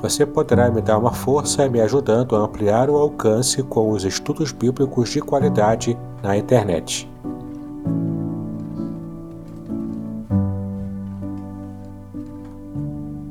Você poderá me dar uma força me ajudando a ampliar o alcance com os estudos bíblicos de qualidade na internet.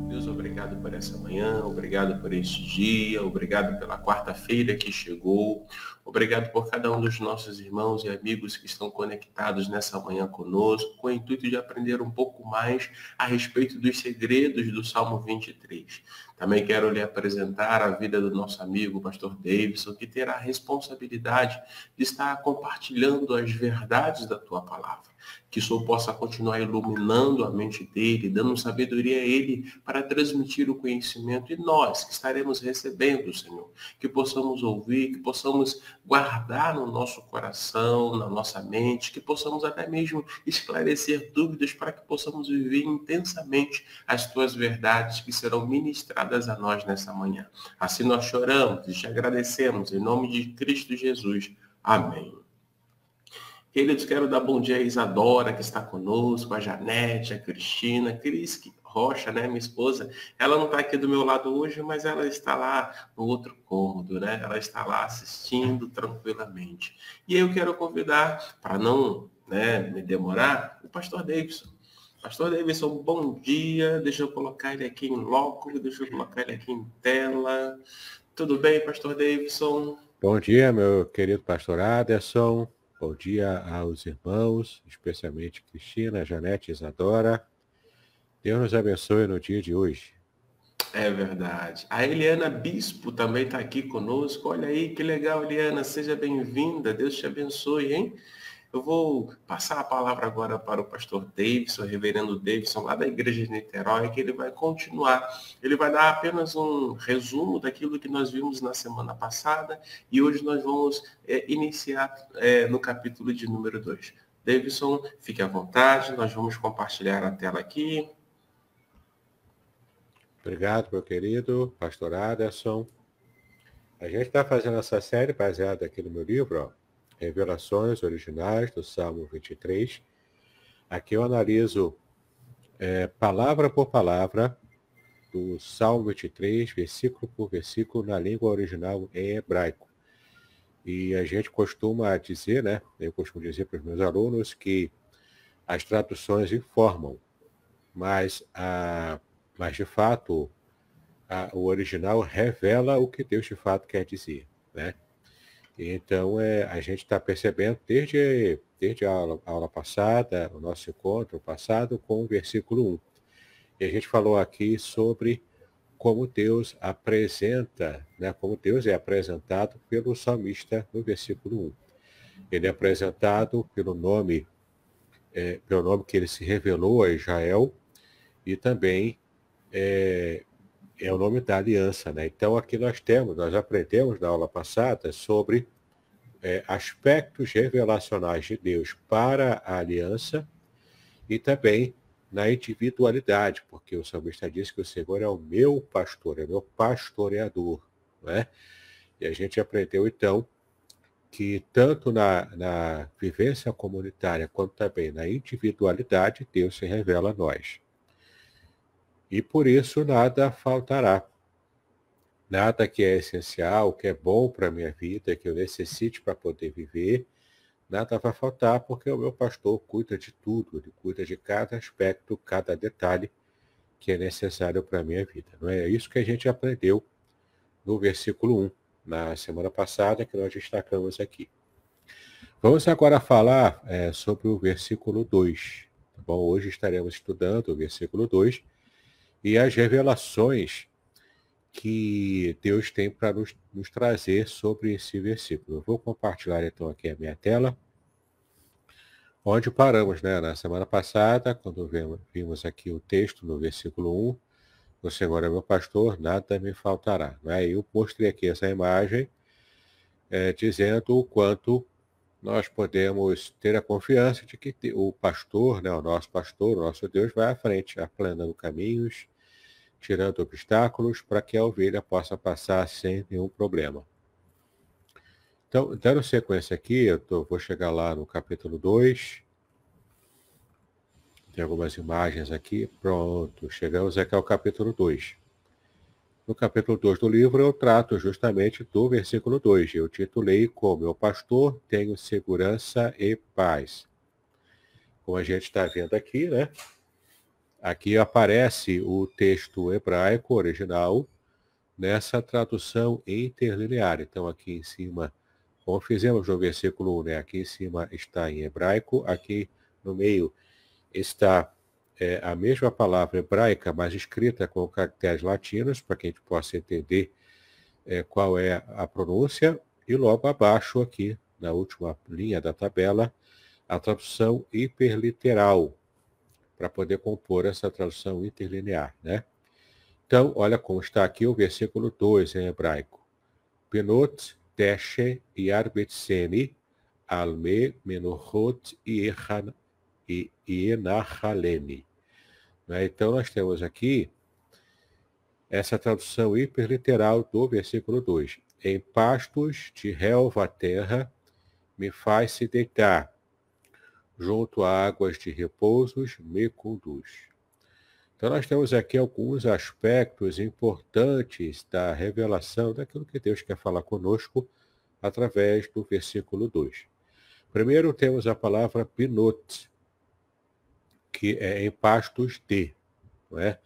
Deus, obrigado por essa manhã, obrigado por este dia, obrigado pela quarta-feira que chegou, obrigado por cada um dos nossos irmãos e amigos que estão conectados nessa manhã conosco, com o intuito de aprender um pouco mais a respeito dos segredos do Salmo 23. Também quero lhe apresentar a vida do nosso amigo, pastor Davidson, que terá a responsabilidade de estar compartilhando as verdades da tua palavra que o Senhor possa continuar iluminando a mente dele, dando sabedoria a ele para transmitir o conhecimento e nós que estaremos recebendo, Senhor, que possamos ouvir, que possamos guardar no nosso coração, na nossa mente, que possamos até mesmo esclarecer dúvidas para que possamos viver intensamente as tuas verdades que serão ministradas a nós nessa manhã. Assim nós choramos e te agradecemos em nome de Cristo Jesus. Amém. Queridos, quero dar bom dia a Isadora, que está conosco, a Janete, a Cristina, a Cris Rocha, né, minha esposa. Ela não está aqui do meu lado hoje, mas ela está lá no outro cômodo, né? Ela está lá assistindo tranquilamente. E eu quero convidar, para não né, me demorar, o pastor Davidson. Pastor Davidson, bom dia. Deixa eu colocar ele aqui em loco, deixa eu colocar ele aqui em tela. Tudo bem, pastor Davidson? Bom dia, meu querido pastor Aderson. Bom dia aos irmãos, especialmente Cristina, Janete Isadora. Deus nos abençoe no dia de hoje. É verdade. A Eliana Bispo também está aqui conosco. Olha aí, que legal, Eliana. Seja bem-vinda. Deus te abençoe, hein? Eu vou passar a palavra agora para o pastor Davidson, o reverendo Davidson, lá da igreja de Niterói, que ele vai continuar. Ele vai dar apenas um resumo daquilo que nós vimos na semana passada e hoje nós vamos é, iniciar é, no capítulo de número 2. Davidson, fique à vontade, nós vamos compartilhar a tela aqui. Obrigado, meu querido pastor Aderson. A gente está fazendo essa série baseada aqui no meu livro, ó, revelações originais do Salmo 23. Aqui eu analiso é, palavra por palavra do Salmo 23, versículo por versículo, na língua original em hebraico. E a gente costuma dizer, né? Eu costumo dizer para os meus alunos que as traduções informam, mas, a, mas de fato a, o original revela o que Deus de fato quer dizer, né? Então, é, a gente está percebendo desde, desde a aula, a aula, passada, o nosso encontro passado, com o versículo 1. E a gente falou aqui sobre como Deus apresenta, né, como Deus é apresentado pelo salmista no versículo 1. Ele é apresentado pelo nome, é, pelo nome que ele se revelou a Israel e também é, é o nome da aliança. Né? Então, aqui nós temos, nós aprendemos na aula passada sobre é, aspectos revelacionais de Deus para a aliança e também na individualidade, porque o salmista diz que o Senhor é o meu pastor, é o meu pastoreador. Né? E a gente aprendeu, então, que tanto na, na vivência comunitária quanto também na individualidade, Deus se revela a nós e por isso nada faltará. Nada que é essencial, que é bom para a minha vida, que eu necessite para poder viver, nada vai faltar, porque o meu pastor cuida de tudo, ele cuida de cada aspecto, cada detalhe que é necessário para a minha vida. Não é isso que a gente aprendeu no versículo 1, na semana passada, que nós destacamos aqui. Vamos agora falar é, sobre o versículo 2. Tá bom? Hoje estaremos estudando o versículo 2 e as revelações que Deus tem para nos, nos, trazer sobre esse versículo. Eu vou compartilhar então aqui a minha tela, onde paramos, né? Na semana passada, quando vimos aqui o texto no versículo 1, o Senhor é meu pastor, nada me faltará. Né? Eu mostrei aqui essa imagem é, dizendo o quanto nós podemos ter a confiança de que o pastor, né, o nosso pastor, o nosso Deus, vai à frente, aplanando caminhos, tirando obstáculos para que a ovelha possa passar sem nenhum problema. Então, dando sequência aqui, eu tô, vou chegar lá no capítulo 2. Tem algumas imagens aqui. Pronto, chegamos aqui ao capítulo 2. No capítulo 2 do livro, eu trato justamente do versículo 2. Eu titulei como Meu pastor, tenho segurança e paz. Como a gente está vendo aqui, né? Aqui aparece o texto hebraico original nessa tradução interlinear. Então, aqui em cima, como fizemos no versículo 1, né? aqui em cima está em hebraico, aqui no meio está é, a mesma palavra hebraica, mas escrita com caracteres latinos, para que a gente possa entender é, qual é a pronúncia, e logo abaixo, aqui, na última linha da tabela, a tradução hiperliteral, para poder compor essa tradução interlinear, né? Então, olha como está aqui o versículo 2 em hebraico. Benot, Teshe e Arbetseni, Alme, Menorot e Enahalene. Né? Então, nós temos aqui essa tradução hiperliteral do versículo 2. Em pastos de relva terra me faz se deitar, junto a águas de repousos me conduz. Então nós temos aqui alguns aspectos importantes da revelação daquilo que Deus quer falar conosco através do versículo 2. Primeiro temos a palavra pinot, que é em pastos de, não é?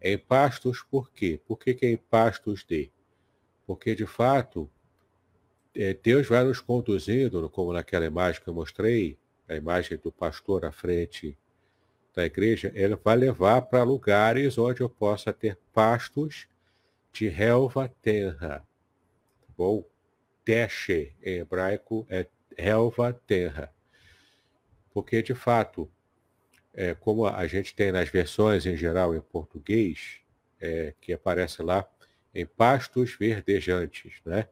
é em pastos por quê? Por que, que é em pastos de? Porque de fato é, Deus vai nos conduzindo, como naquela imagem que eu mostrei, a imagem do pastor à frente da igreja, ele vai levar para lugares onde eu possa ter pastos de relva terra. Tá bom? Teshe, em hebraico, é relva terra. Porque, de fato, é, como a gente tem nas versões em geral em português, é, que aparece lá em pastos verdejantes, né?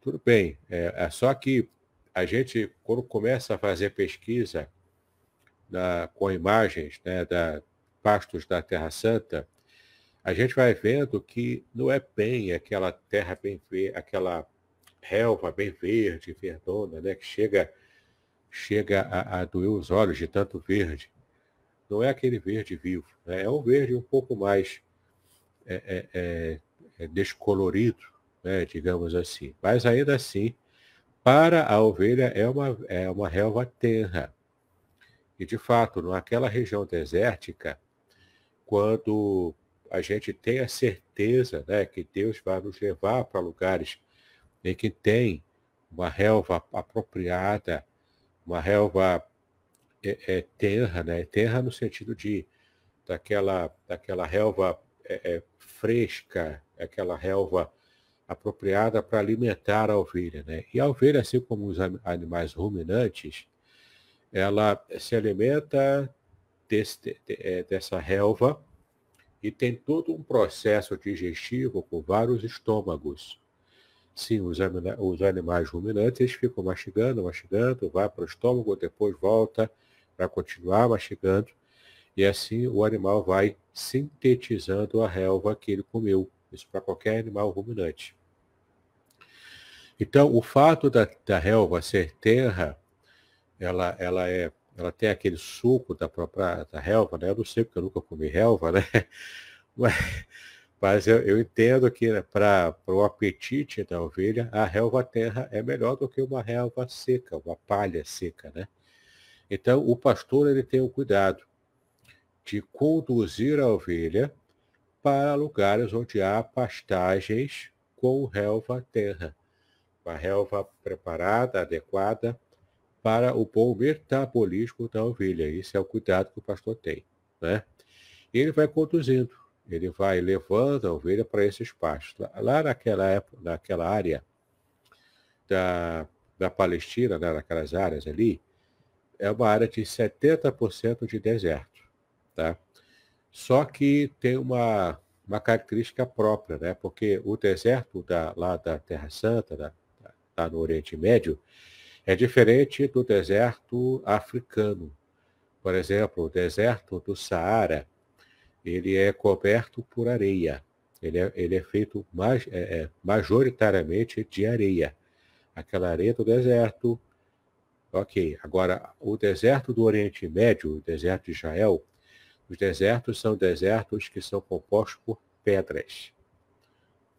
Tudo bem, é, é só que a gente, quando começa a fazer pesquisa na, com imagens né, da pastos da Terra Santa, a gente vai vendo que não é bem aquela terra bem verde, aquela relva bem verde, verdona, né, que chega, chega a, a doer os olhos de tanto verde. Não é aquele verde vivo, né, é um verde um pouco mais é, é, é, é descolorido, né, digamos assim. Mas ainda assim, para a ovelha é uma, é uma relva tenra. E, de fato, naquela região desértica, quando a gente tem a certeza né, que Deus vai nos levar para lugares em que tem uma relva apropriada, uma relva é, é, terra, né? terra no sentido de daquela, daquela relva é, é, fresca, aquela relva apropriada para alimentar a ovelha. Né? E a ovelha, assim como os animais ruminantes, ela se alimenta desse, de, é, dessa relva e tem todo um processo digestivo com vários estômagos. Sim, os, os animais ruminantes ficam mastigando, mastigando, vai para o estômago, depois volta para continuar mastigando, e assim o animal vai sintetizando a relva que ele comeu. Isso para qualquer animal ruminante. Então, o fato da, da relva ser terra, ela, ela, é, ela tem aquele suco da própria da relva, né? Eu não sei porque eu nunca comi relva, né? Mas, mas eu, eu entendo que né, para o apetite da ovelha, a relva terra é melhor do que uma relva seca, uma palha seca, né? Então, o pastor ele tem o cuidado de conduzir a ovelha para lugares onde há pastagens com relva terra. Uma relva preparada, adequada para o bom metabolismo da ovelha. Esse é o cuidado que o pastor tem. Né? Ele vai conduzindo, ele vai levando a ovelha para esses pastos. Lá naquela época, naquela área da, da Palestina, né, naquelas áreas ali, é uma área de 70% de deserto. Tá? Só que tem uma, uma característica própria, né? porque o deserto da, lá da Terra Santa, da, lá no Oriente Médio, é diferente do deserto africano. Por exemplo, o deserto do Saara, ele é coberto por areia. Ele é, ele é feito mais, é, é, majoritariamente de areia. Aquela areia do deserto. Ok. Agora, o deserto do Oriente Médio, o deserto de Israel, os desertos são desertos que são compostos por pedras.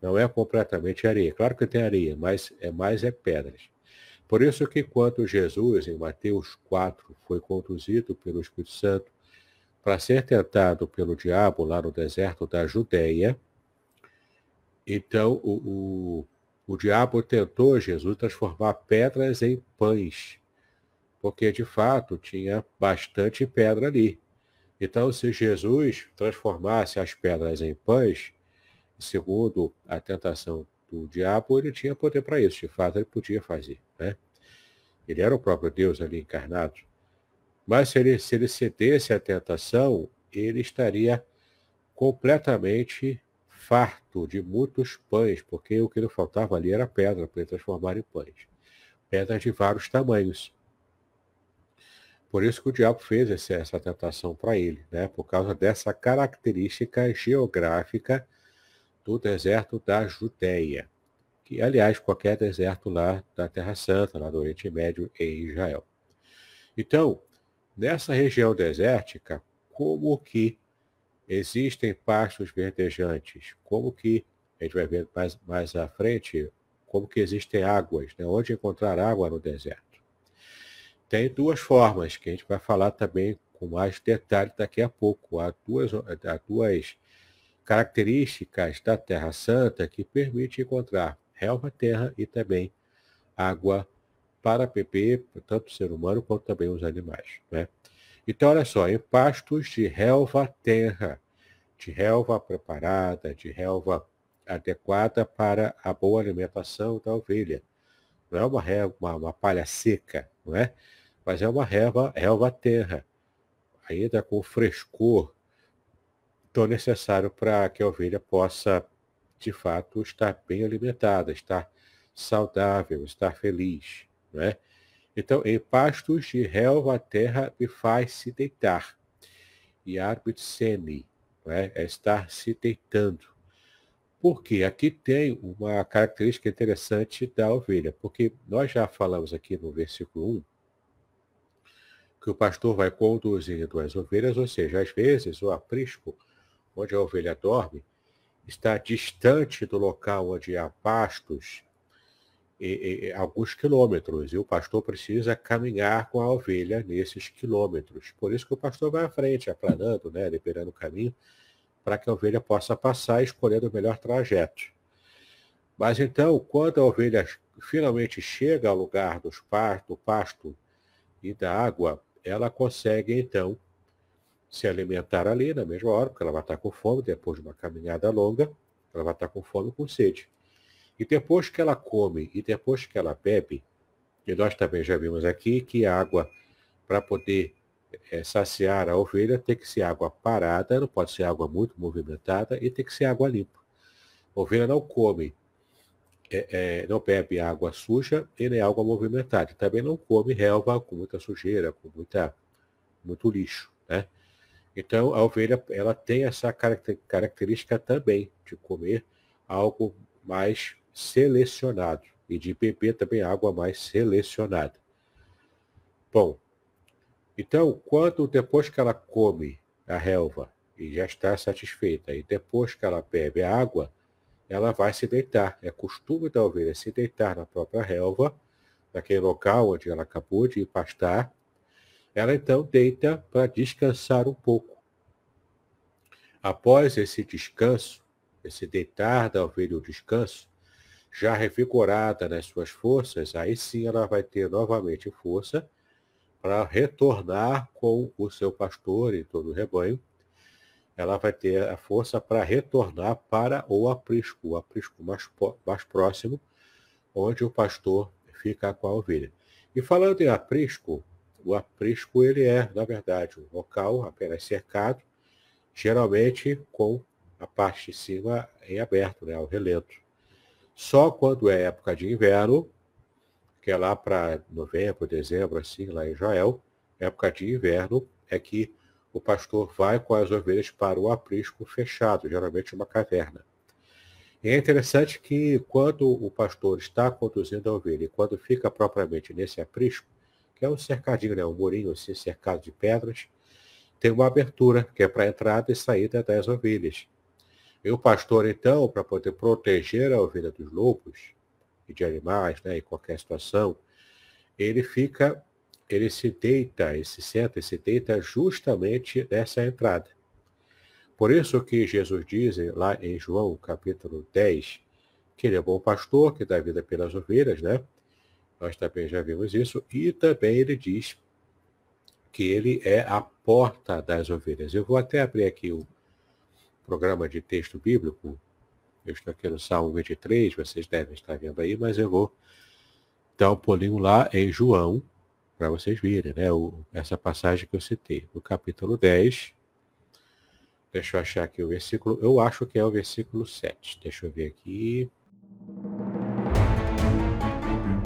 Não é completamente areia. Claro que tem areia, mas é mais é pedras. Por isso que quando Jesus, em Mateus 4, foi conduzido pelo Espírito Santo para ser tentado pelo diabo lá no deserto da Judéia, então o, o, o diabo tentou Jesus transformar pedras em pães, porque de fato tinha bastante pedra ali. Então, se Jesus transformasse as pedras em pães, segundo a tentação do diabo, ele tinha poder para isso. De fato, ele podia fazer. Né? Ele era o próprio Deus ali encarnado. Mas se ele, se ele cedesse à tentação, ele estaria completamente farto de muitos pães, porque o que lhe faltava ali era pedra para ele transformar em pães. Pedras de vários tamanhos. Por isso que o diabo fez esse, essa tentação para ele, né? por causa dessa característica geográfica do deserto da Judéia, que, aliás, qualquer deserto lá da Terra Santa, lá do Oriente Médio em Israel. Então, nessa região desértica, como que existem pastos verdejantes? Como que, a gente vai ver mais, mais à frente, como que existem águas, né? onde encontrar água no deserto? Tem duas formas, que a gente vai falar também com mais detalhe daqui a pouco. Há duas, há duas características da Terra Santa que permite encontrar relva terra e também água para beber, tanto o ser humano quanto também os animais. Né? Então, olha só, em pastos de relva terra, de relva preparada, de relva adequada para a boa alimentação da ovelha. Não é uma, relva, uma, uma palha seca, não é? Mas é uma relva, relva terra, ainda com frescor tão necessário para que a ovelha possa, de fato, estar bem alimentada, estar saudável, estar feliz. Né? Então, em pastos de relva a terra me faz se deitar. E arbitsene, né? é estar se deitando. Porque aqui tem uma característica interessante da ovelha, porque nós já falamos aqui no versículo 1 que o pastor vai conduzindo as ovelhas, ou seja, às vezes o aprisco onde a ovelha dorme, está distante do local onde há pastos e, e, alguns quilômetros, e o pastor precisa caminhar com a ovelha nesses quilômetros. Por isso que o pastor vai à frente, aplanando, né, liberando o caminho, para que a ovelha possa passar escolhendo o melhor trajeto. Mas então, quando a ovelha finalmente chega ao lugar dos pastos, do pasto e da água, ela consegue então se alimentar ali na mesma hora, porque ela vai estar com fome, depois de uma caminhada longa, ela vai estar com fome e com sede. E depois que ela come e depois que ela bebe, e nós também já vimos aqui que a água, para poder é, saciar a ovelha, tem que ser água parada, não pode ser água muito movimentada e tem que ser água limpa. A ovelha não come, é, é, não bebe água suja e nem água movimentada. Também não come relva com muita sujeira, com muita, muito lixo. Né? Então, a ovelha ela tem essa característica também de comer algo mais selecionado e de beber também água mais selecionada. Bom, então, quando depois que ela come a relva e já está satisfeita, e depois que ela bebe a água, ela vai se deitar. É costume da ovelha se deitar na própria relva, naquele local onde ela acabou de pastar, ela então deita para descansar um pouco. Após esse descanso, esse deitar da ovelha o descanso, já revigorada nas suas forças, aí sim ela vai ter novamente força para retornar com o seu pastor e todo o rebanho. Ela vai ter a força para retornar para o aprisco, o aprisco mais, mais próximo, onde o pastor fica com a ovelha. E falando em aprisco, o aprisco ele é, na verdade, um local apenas cercado, geralmente com a parte de cima em aberto, né, ao relento. Só quando é época de inverno, que é lá para novembro, dezembro, assim, lá em Israel, época de inverno, é que o pastor vai com as ovelhas para o aprisco fechado, geralmente uma caverna. E é interessante que quando o pastor está conduzindo a ovelha e quando fica propriamente nesse aprisco, é um cercadinho, né, um murinho assim, cercado de pedras, tem uma abertura, que é para entrada e saída das ovelhas. E o pastor, então, para poder proteger a ovelha dos lobos e de animais, né, em qualquer situação, ele fica, ele se deita, ele se senta e se deita justamente nessa entrada. Por isso que Jesus diz lá em João, capítulo 10, que ele é bom pastor, que dá vida pelas ovelhas, né? Nós também já vimos isso. E também ele diz que ele é a porta das ovelhas. Eu vou até abrir aqui o programa de texto bíblico. Eu estou aqui no Salmo 23, vocês devem estar vendo aí, mas eu vou dar um pulinho lá em João, para vocês verem, né? O, essa passagem que eu citei, no capítulo 10. Deixa eu achar aqui o versículo. Eu acho que é o versículo 7. Deixa eu ver aqui.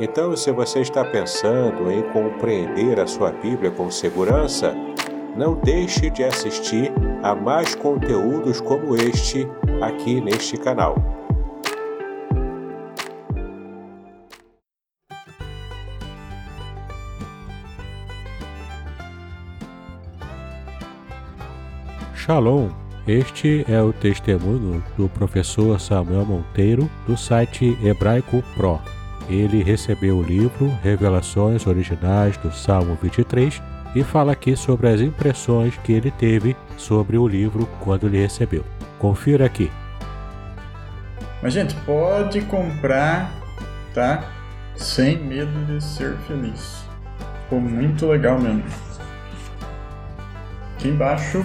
Então, se você está pensando em compreender a sua Bíblia com segurança, não deixe de assistir a mais conteúdos como este aqui neste canal. Shalom! Este é o testemunho do professor Samuel Monteiro do site Hebraico Pro. Ele recebeu o livro Revelações Originais do Salmo 23 e fala aqui sobre as impressões que ele teve sobre o livro quando ele recebeu. Confira aqui. Mas, gente, pode comprar, tá? Sem medo de ser feliz. Ficou muito legal mesmo. Aqui embaixo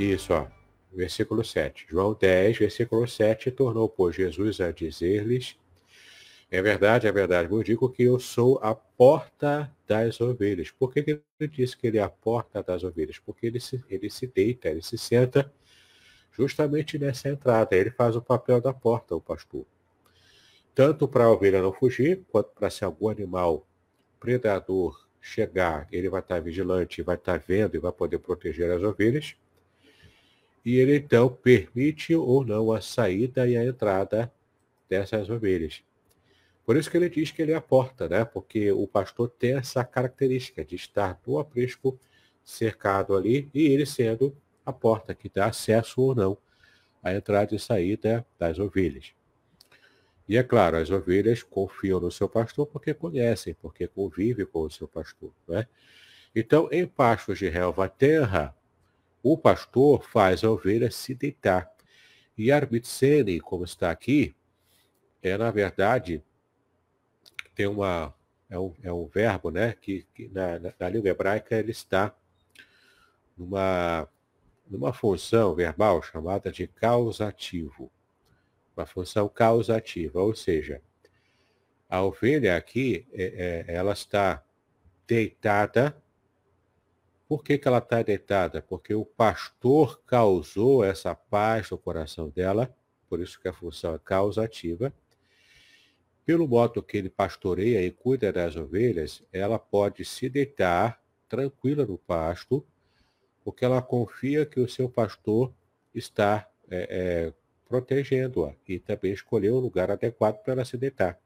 Isso, ó. Versículo 7. João 10, versículo 7, tornou, pois, Jesus a dizer-lhes é verdade, é verdade. Eu digo que eu sou a porta das ovelhas. Por que ele disse que ele é a porta das ovelhas? Porque ele se, ele se deita, ele se senta justamente nessa entrada. Ele faz o papel da porta, o pastor. Tanto para a ovelha não fugir, quanto para se algum animal predador chegar, ele vai estar vigilante, vai estar vendo e vai poder proteger as ovelhas. E ele então permite ou não a saída e a entrada dessas ovelhas. Por isso que ele diz que ele é a porta, né? Porque o pastor tem essa característica de estar no aprisco cercado ali e ele sendo a porta que dá acesso ou não à entrada e saída das ovelhas. E é claro, as ovelhas confiam no seu pastor porque conhecem, porque convivem com o seu pastor. Né? Então, em pastos de relva terra, o pastor faz a ovelha se deitar. E arbitsene, como está aqui, é na verdade, tem uma, é um, é um verbo né, que, que na, na, na língua hebraica ele está numa, numa função verbal chamada de causativo. Uma função causativa, ou seja, a ovelha aqui, é, é, ela está deitada. Por que, que ela está deitada? Porque o pastor causou essa paz no coração dela, por isso que a função é causativa. Pelo modo que ele pastoreia e cuida das ovelhas, ela pode se deitar tranquila no pasto, porque ela confia que o seu pastor está é, é, protegendo-a e também escolheu o lugar adequado para ela se deitar.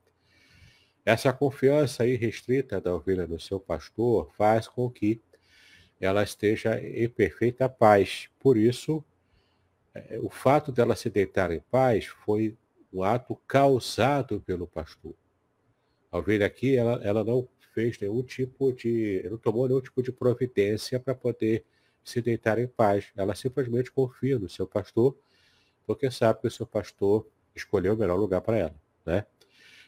Essa confiança irrestrita da ovelha no seu pastor faz com que ela esteja em perfeita paz. Por isso, é, o fato dela se deitar em paz foi um ato causado pelo pastor. A ovelha aqui, ela, ela não fez nenhum tipo de, não tomou nenhum tipo de providência para poder se deitar em paz. Ela simplesmente confia no seu pastor, porque sabe que o seu pastor escolheu o melhor lugar para ela, né?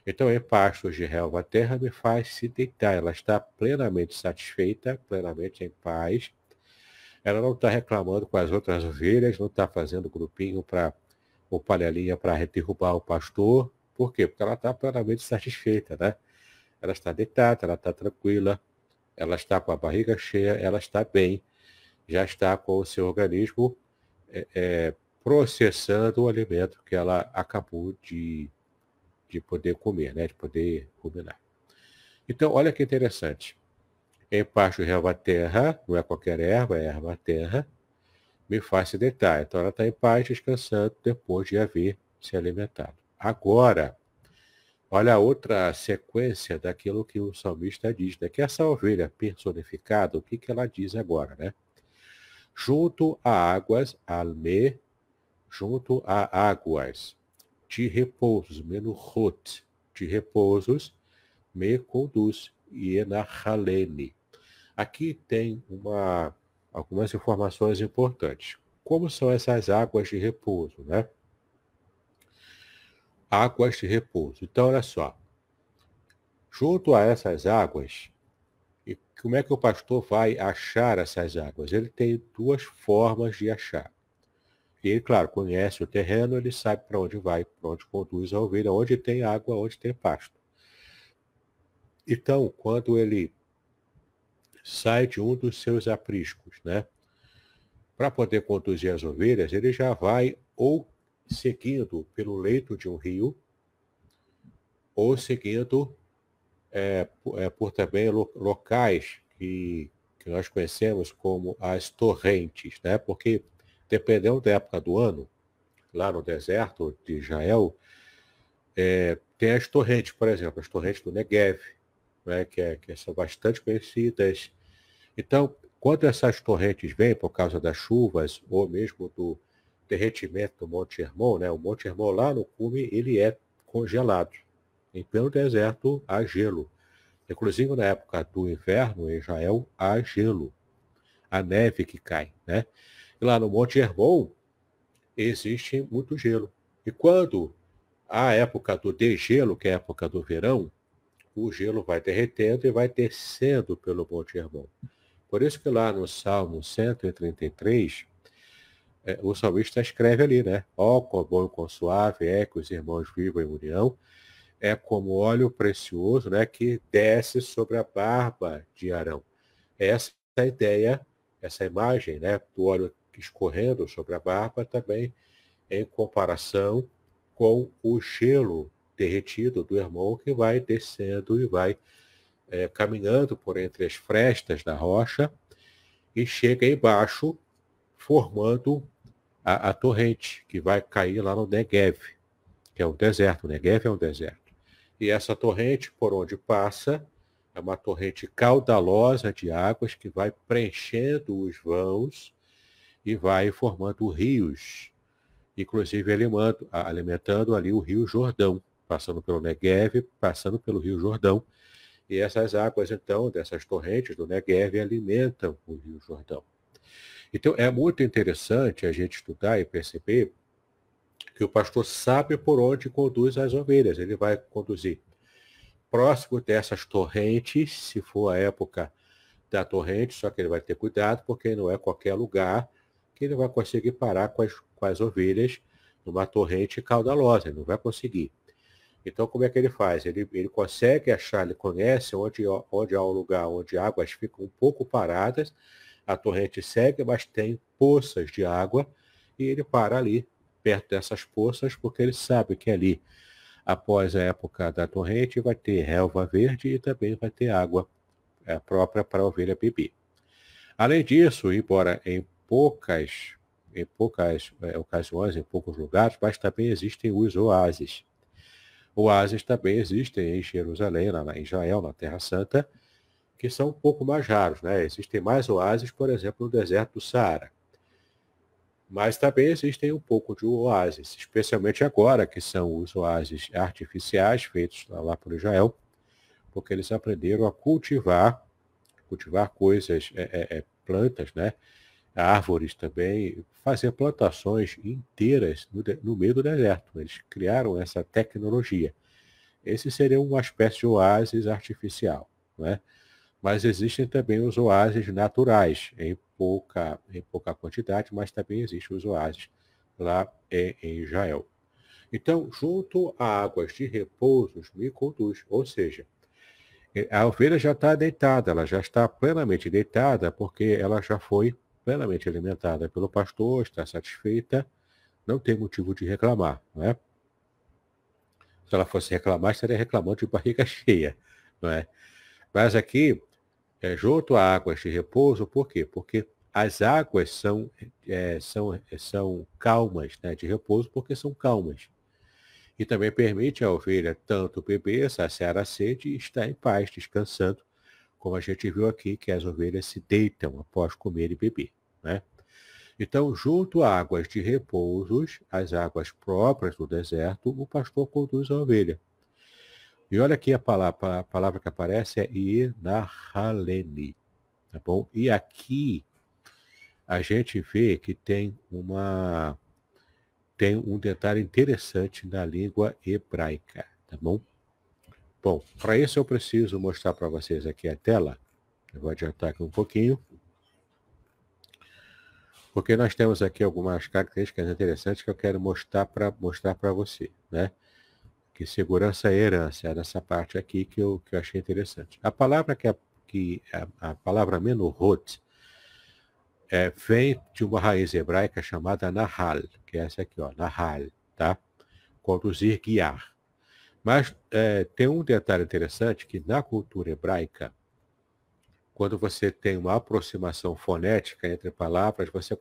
Então, em pastos de relva, a terra me faz se deitar. Ela está plenamente satisfeita, plenamente em paz. Ela não está reclamando com as outras ovelhas, não está fazendo grupinho para ou panelinha para derrubar o pastor. Por quê? Porque ela está plenamente satisfeita, né? Ela está deitada, ela está tranquila, ela está com a barriga cheia, ela está bem, já está com o seu organismo é, é, processando o alimento que ela acabou de, de poder comer, né? de poder ruminar. Então, olha que interessante. Em pasto erva terra, não é qualquer erva, é erva terra, me faz se deitar. Então ela está em paz, descansando, depois de haver se alimentado. Agora, olha a outra sequência daquilo que o salmista diz, né? que essa ovelha personificada, o que, que ela diz agora, né? Junto a águas, alme, junto a águas de repousos, menuhot, de repousos, me conduz, e na halene. Aqui tem uma algumas informações importantes. Como são essas águas de repouso, né? Águas de repouso. Então, olha só. Junto a essas águas, e como é que o pastor vai achar essas águas? Ele tem duas formas de achar. E claro, conhece o terreno, ele sabe para onde vai, para onde conduz a ovelha, onde tem água, onde tem pasto. Então, quando ele sai de um dos seus apriscos, né? Para poder conduzir as ovelhas, ele já vai ou seguindo pelo leito de um rio, ou seguindo é, é, por também locais que, que nós conhecemos como as torrentes, né? Porque dependendo da época do ano, lá no deserto de Israel, é, tem as torrentes, por exemplo, as torrentes do Negev, né, que, é, que são bastante conhecidas, então, quando essas torrentes vêm por causa das chuvas ou mesmo do derretimento do Monte Hermon, né? o Monte Hermon lá no cume, ele é congelado. Em pleno deserto há gelo. Inclusive na época do inverno em Israel há gelo. A neve que cai. Né? E lá no Monte Hermon existe muito gelo. E quando a época do degelo, que é a época do verão, o gelo vai derretendo e vai descendo pelo Monte Hermon. Por isso que lá no Salmo 133, é, o salmista escreve ali, né? Ó, oh, quão bom e quão suave é que os irmãos vivam em união. É como óleo precioso, né? Que desce sobre a barba de Arão. Essa é a ideia, essa imagem, né? Do óleo escorrendo sobre a barba também em comparação com o gelo derretido do irmão que vai descendo e vai é, caminhando por entre as frestas da rocha e chega embaixo, formando a, a torrente, que vai cair lá no Negev, que é um deserto. O Negev é um deserto. E essa torrente, por onde passa, é uma torrente caudalosa de águas que vai preenchendo os vãos e vai formando rios, inclusive alimentando, alimentando ali o rio Jordão. passando pelo Negev, passando pelo Rio Jordão. E essas águas, então, dessas torrentes do Negev alimentam o Rio Jordão. Então, é muito interessante a gente estudar e perceber que o pastor sabe por onde conduz as ovelhas. Ele vai conduzir próximo dessas torrentes, se for a época da torrente, só que ele vai ter cuidado, porque não é qualquer lugar que ele vai conseguir parar com as, com as ovelhas numa torrente caudalosa, ele não vai conseguir. Então, como é que ele faz? Ele, ele consegue achar, ele conhece onde, onde há um lugar onde águas ficam um pouco paradas, a torrente segue, mas tem poças de água, e ele para ali, perto dessas poças, porque ele sabe que ali, após a época da torrente, vai ter relva verde e também vai ter água é, própria para a ovelha beber. Além disso, embora em poucas, em poucas é, ocasiões, em poucos lugares, mas também existem os oásis. Oásis também existem em Jerusalém, lá em Israel, na Terra Santa, que são um pouco mais raros. Né? Existem mais oásis, por exemplo, no deserto do Saara. Mas também existem um pouco de oásis, especialmente agora, que são os oásis artificiais feitos lá por Israel, porque eles aprenderam a cultivar, cultivar coisas, é, é, é plantas, né? Árvores também, fazer plantações inteiras no, no, meio do deserto. Eles criaram essa tecnologia. Esse seria uma espécie de oásis artificial. Né? Mas existem também os oásis naturais, em pouca, em pouca quantidade, mas também existem os oásis lá em, em Israel. Então, junto a águas de repouso, me conduz, ou seja, a ovelha já está deitada, ela já está plenamente deitada, porque ela já foi plenamente alimentada pelo pastor, está satisfeita, não tem motivo de reclamar, não é? Se ela fosse reclamar, estaria reclamando de barriga cheia, não é? Mas aqui, é, junto a águas de repouso, por quê? Porque as águas são, é, são, são calmas, né, de repouso, porque são calmas. E também permite à ovelha tanto beber, saciar a sede e estar em paz, descansando, como a gente viu aqui, que as ovelhas se deitam após comer e beber. Né? Então, junto a águas de repousos, as águas próprias do deserto, o pastor conduz a ovelha. E olha aqui a palavra, a palavra que aparece é Inahaleni. Tá bom? E aqui a gente vê que tem uma tem um detalhe interessante na língua hebraica, tá bom? Bom, para isso eu preciso mostrar para vocês aqui a tela. Eu vou adiantar aqui um pouquinho. Porque nós temos aqui algumas características interessantes que eu quero mostrar para mostrar para você, né? Que segurança e herança é nessa parte aqui que eu, que eu achei interessante. A palavra que, é, que a, a palavra menorot é, vem de uma raiz hebraica chamada nahal, que é essa aqui, ó, nahal, tá? Conduzir, guiar. Mas é, tem um detalhe interessante que na cultura hebraica, quando você tem uma aproximação fonética entre palavras, você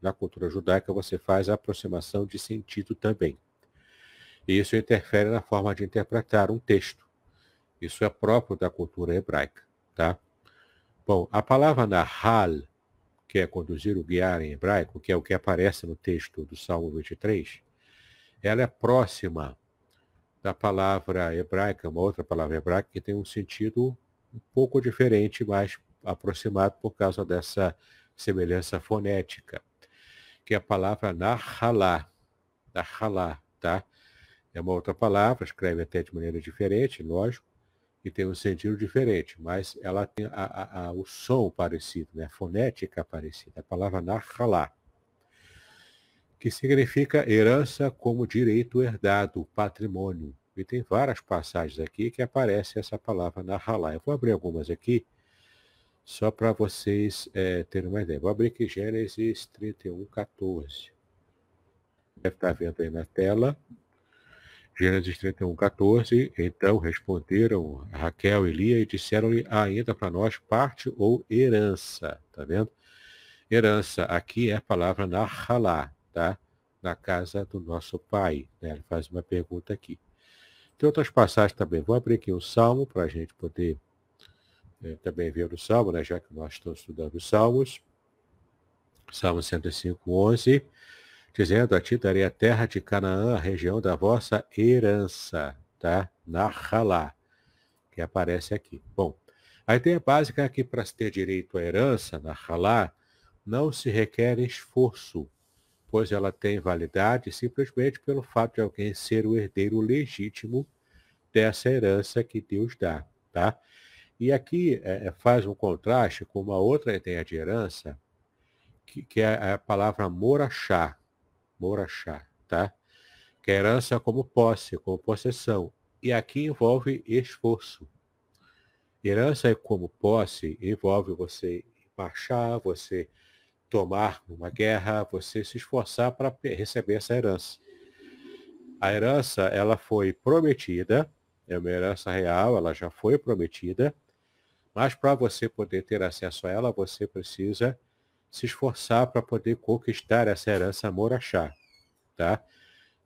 na cultura judaica você faz a aproximação de sentido também. E isso interfere na forma de interpretar um texto. Isso é próprio da cultura hebraica, tá? Bom, a palavra nahal, que é conduzir o guiar em hebraico, que é o que aparece no texto do Salmo 23, ela é próxima da palavra hebraica, uma outra palavra hebraica que tem um sentido um pouco diferente, mais aproximado por causa dessa semelhança fonética, que é a palavra nahalá, nahalá, tá? É uma outra palavra, escreve até de maneira diferente, lógico, e tem um sentido diferente, mas ela tem a, a, a, o som parecido, né? a fonética parecida, a palavra nahalá que significa herança como direito herdado, patrimônio. E tem várias passagens aqui que aparece essa palavra na halá. Eu vou abrir algumas aqui, só para vocês é, terem uma ideia. Vou abrir aqui Gênesis 31, 14. Deve estar vendo aí na tela. Gênesis 31, 14. Então responderam Raquel e Lia e disseram-lhe ainda para nós parte ou herança. Tá vendo? Herança aqui é a palavra na halá tá? na casa do nosso pai. Né? Ele faz uma pergunta aqui. Tem outras passagens também. Vou abrir aqui um Salmo para a gente poder é, também ver o Salmo, né? já que nós estamos estudando os Salmos. Salmo 105, 11. dizendo, a ti darei a terra de Canaã, a região da vossa herança, tá? Nahalá, que aparece aqui. Bom, a ideia básica é que para se ter direito à herança, Nahalá, não se requer esforço, pois ela tem validade simplesmente pelo fato de alguém ser o herdeiro legítimo dessa herança que Deus dá, tá? E aqui é, é, faz um contraste com uma outra ideia de herança, que, que é a palavra morachá, morachá, tá? Que é herança como posse, como possessão. E aqui envolve esforço. Herança como posse envolve você marchar, você tomar uma guerra, você se esforçar para receber essa herança. A herança, ela foi prometida, é uma herança real, ela já foi prometida, mas para você poder ter acesso a ela, você precisa se esforçar para poder conquistar essa herança morachá. Tá?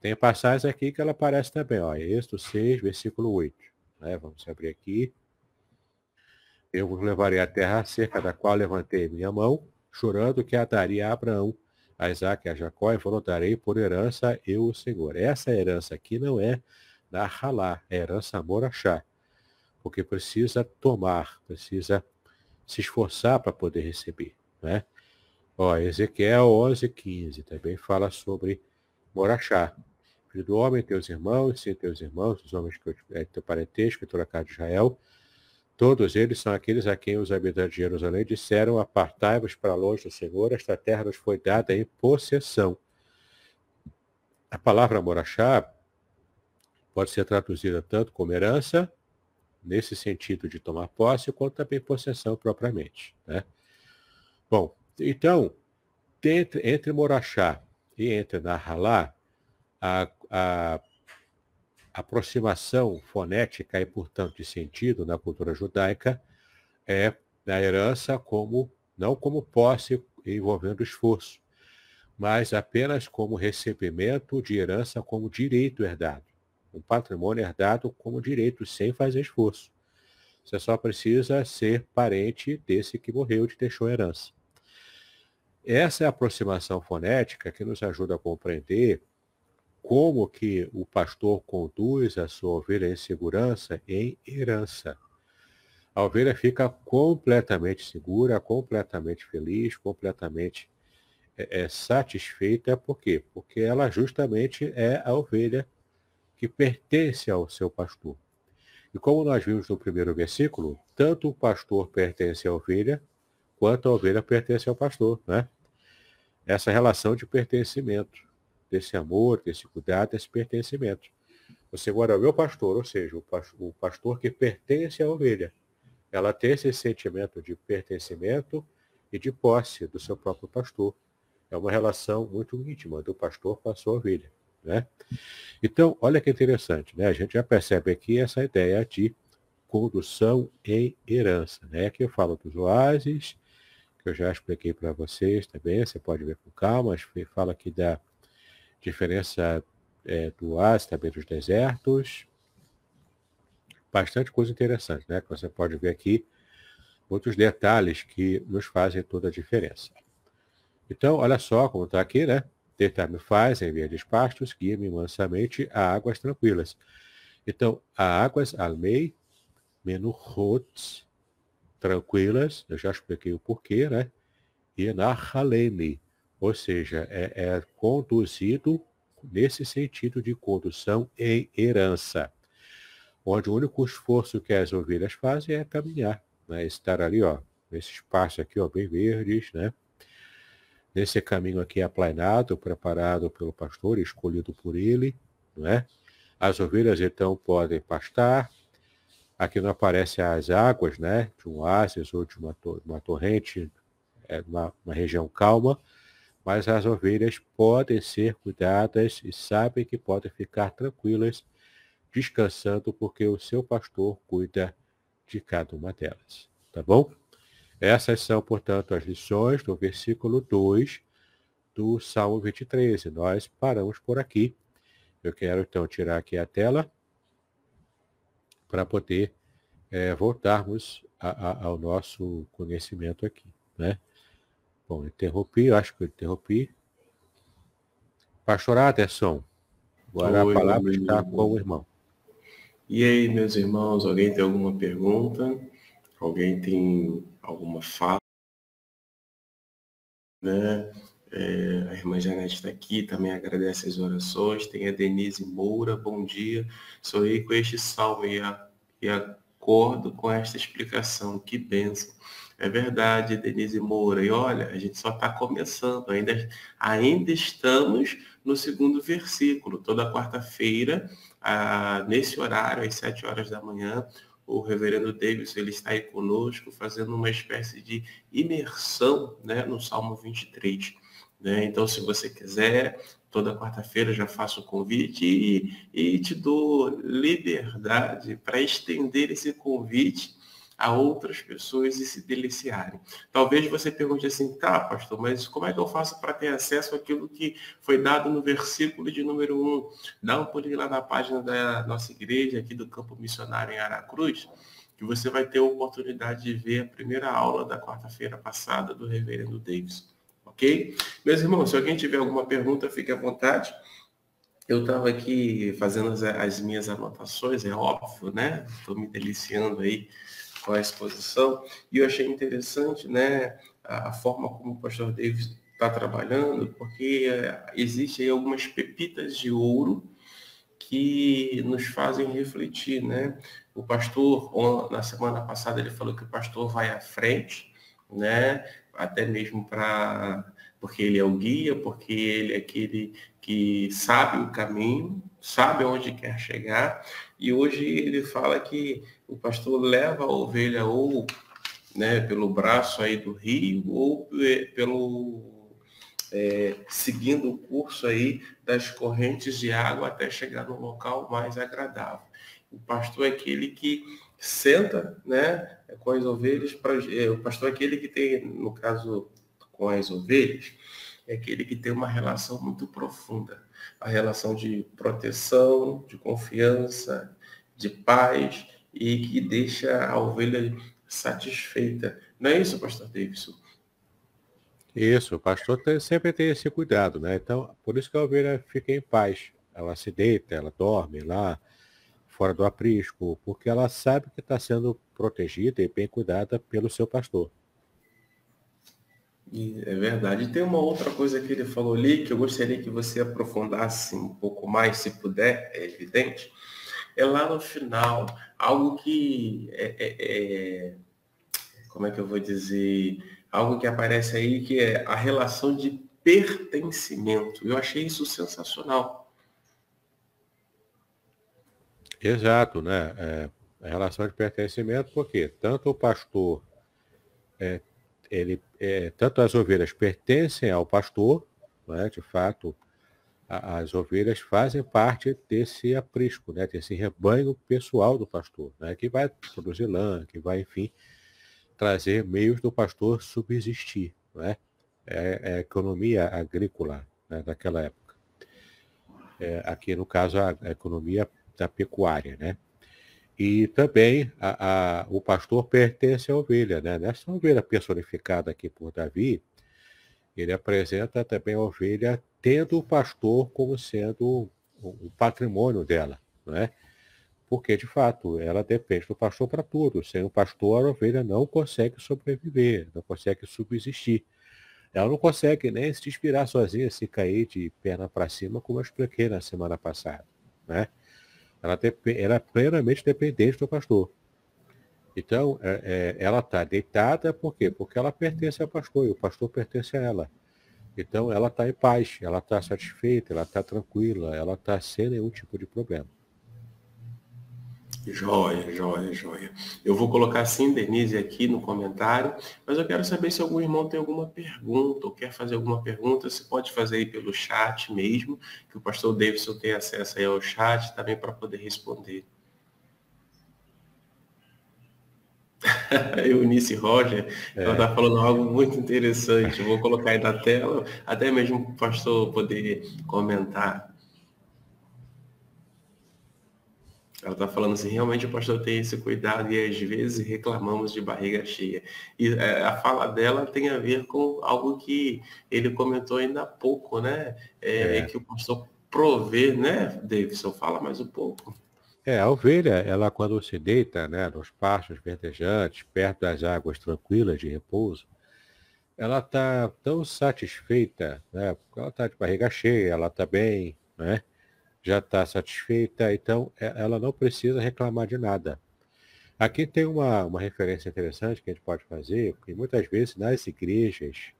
Tem passagens aqui que ela aparece também, ó, Êxodo 6, versículo 8. Né? Vamos abrir aqui. Eu vos levarei à terra cerca da qual levantei minha mão, chorando que a daria a Abraão, a Isaac e a Jacó, e voltarei por herança eu, o Senhor. Essa herança aqui não é da Halá, é herança morachá porque precisa tomar, precisa se esforçar para poder receber. Né? Ó, Ezequiel 11, 15 também fala sobre Morachá. Filho do homem, teus irmãos, sim, teus irmãos, os homens que é teu parentesco, toda a casa de Israel, todos eles são aqueles a quem os habitantes de Jerusalém disseram, apartai-vos para longe do Senhor, esta terra nos foi dada em possessão. A palavra Morachá pode ser traduzida tanto como herança, nesse sentido de tomar posse, quanto também possessão propriamente. Né? Bom, então, entre, entre Morachá e entre Nahalá, a, a aproximação fonética e, portanto, de sentido na cultura judaica é a herança como não como posse envolvendo esforço, mas apenas como recebimento de herança como direito herdado um patrimônio herdado como direito, sem fazer esforço. Você só precisa ser parente desse que morreu e deixou herança. Essa é a aproximação fonética que nos ajuda a compreender como que o pastor conduz a sua ovelha em segurança em herança. A ovelha fica completamente segura, completamente feliz, completamente é, é, satisfeita. Por quê? Porque ela justamente é a ovelha que pertence ao seu pastor. E como nós vimos no primeiro versículo, tanto o pastor pertence à ovelha, quanto a ovelha pertence ao pastor. Né? Essa relação de pertencimento, desse amor, desse cuidado, desse pertencimento. O Senhor é o meu pastor, ou seja, o pastor que pertence à ovelha. Ela tem esse sentimento de pertencimento e de posse do seu próprio pastor. É uma relação muito íntima do pastor com a sua ovelha. Né? Então, olha que interessante, né? a gente já percebe aqui essa ideia de condução em herança. Né? Aqui eu falo dos oásis, que eu já expliquei para vocês também, você pode ver com calma, fala aqui da diferença é, do também dos desertos. Bastante coisa interessante, né? Que você pode ver aqui outros detalhes que nos fazem toda a diferença. Então, olha só como está aqui, né? Tentar-me faz, em verdes pastos, guia-me mansamente a águas tranquilas. Então, a águas almei, menuhot, tranquilas, eu já expliquei o porquê, né? E na halene, ou seja, é, é conduzido nesse sentido de condução em herança, onde o único esforço que as ovelhas fazem é caminhar, né? estar ali, ó, nesse espaço aqui, ó, bem verdes, né? nesse caminho aqui aplainado, preparado pelo pastor, escolhido por ele, não é? As ovelhas então podem pastar. Aqui não aparecem as águas, né? De um oásis ou de uma, uma torrente, é uma, uma região calma, mas as ovelhas podem ser cuidadas e sabem que podem ficar tranquilas, descansando, porque o seu pastor cuida de cada uma delas. Tá bom? Essas são, portanto, as lições do versículo 2 do Salmo 23. E nós paramos por aqui. Eu quero, então, tirar aqui a tela para poder é, voltarmos a, a, ao nosso conhecimento aqui. Né? Bom, interrompi, eu acho que eu interrompi. Pastor Aderson, agora Oi, a palavra está com o irmão. E aí, meus irmãos, alguém tem alguma pergunta? Alguém tem alguma fala? Né? É, a irmã Janete está aqui, também agradece as orações. Tem a Denise Moura, bom dia. Sorri com este salmo e, a, e acordo com esta explicação. Que benção. É verdade, Denise Moura. E olha, a gente só está começando, ainda, ainda estamos no segundo versículo. Toda quarta-feira, nesse horário, às sete horas da manhã, o reverendo Davis ele está aí conosco fazendo uma espécie de imersão né, no Salmo 23. Né? Então, se você quiser, toda quarta-feira já faço o convite e, e te dou liberdade para estender esse convite a outras pessoas e se deliciarem. Talvez você pergunte assim, tá, pastor, mas como é que eu faço para ter acesso àquilo que foi dado no versículo de número 1? Dá um pulinho lá na página da nossa igreja, aqui do Campo Missionário em Aracruz, que você vai ter a oportunidade de ver a primeira aula da quarta-feira passada do reverendo Davis ok? Meus irmãos, se alguém tiver alguma pergunta, fique à vontade. Eu estava aqui fazendo as, as, minhas anotações, é óbvio, né? Estou me deliciando aí com a exposição. E eu achei interessante, né, a, forma como o pastor Davis está trabalhando, porque é, existe algumas pepitas de ouro que nos fazem refletir, né? O pastor, na semana passada, ele falou que o pastor vai à frente, né? até mesmo para porque ele é o guia, porque ele é aquele que sabe o caminho, sabe onde quer chegar. E hoje ele fala que o pastor leva a ovelha ou né, pelo braço aí do rio ou pelo é, seguindo o curso aí das correntes de água até chegar no local mais agradável. O pastor é aquele que senta né, com as ovelhas, pra, é, o pastor é aquele que tem, no caso com as ovelhas, é aquele que tem uma relação muito profunda, a relação de proteção, de confiança, de paz e que deixa a ovelha satisfeita. Não é isso, pastor Davidson? Isso, o pastor tem, sempre tem esse cuidado, né? Então, por isso que a ovelha fica em paz. Ela se deita, ela dorme lá, fora do aprisco, porque ela sabe que está sendo protegida e bem cuidada pelo seu pastor. É verdade. Tem uma outra coisa que ele falou ali que eu gostaria que você aprofundasse um pouco mais, se puder, é evidente. É lá no final, algo que é, é, é como é que eu vou dizer, algo que aparece aí que é a relação de pertencimento. Eu achei isso sensacional. Exato, né? É, a relação de pertencimento, porque tanto o pastor, é, ele, é, tanto as ovelhas pertencem ao pastor, né? de fato, a, as ovelhas fazem parte desse aprisco, né? desse rebanho pessoal do pastor, né? que vai produzir lã, que vai, enfim, trazer meios do pastor subsistir. Né? É, é a economia agrícola né? daquela época. É, aqui, no caso, a, a economia da pecuária, né? E também a, a, o pastor pertence à ovelha, né? Nessa ovelha personificada aqui por Davi, ele apresenta também a ovelha tendo o pastor como sendo o patrimônio dela, não é? Porque, de fato, ela depende do pastor para tudo. Sem o pastor, a ovelha não consegue sobreviver, não consegue subsistir. Ela não consegue nem se inspirar sozinha, se cair de perna para cima, como eu expliquei na semana passada. Né? Ela, ela é plenamente dependente do pastor. Então, é, é, ela está deitada por quê? Porque ela pertence ao pastor e o pastor pertence a ela. Então, ela está em paz, ela está satisfeita, ela está tranquila, ela está sem nenhum tipo de problema. Joia, joia, joia. Eu vou colocar sim, Denise, aqui no comentário, mas eu quero saber se algum irmão tem alguma pergunta ou quer fazer alguma pergunta, você pode fazer aí pelo chat mesmo, que o pastor Davidson tem acesso aí ao chat também para poder responder. Eunice Roger, é. ela está falando algo muito interessante. Vou colocar aí na tela, até mesmo para o pastor poder comentar. Ela está falando assim, realmente o pastor tem esse cuidado e às vezes reclamamos de barriga cheia. E é, a fala dela tem a ver com algo que ele comentou ainda há pouco, né? É, é. Que o pastor provê, né, Davidson? Fala mais um pouco. É, a ovelha, ela quando se deita, né, nos pastos verdejantes, perto das águas tranquilas de repouso, ela está tão satisfeita, né, porque ela está de barriga cheia, ela está bem, né? Já está satisfeita, então é, ela não precisa reclamar de nada. Aqui tem uma, uma referência interessante que a gente pode fazer, porque muitas vezes nas igrejas,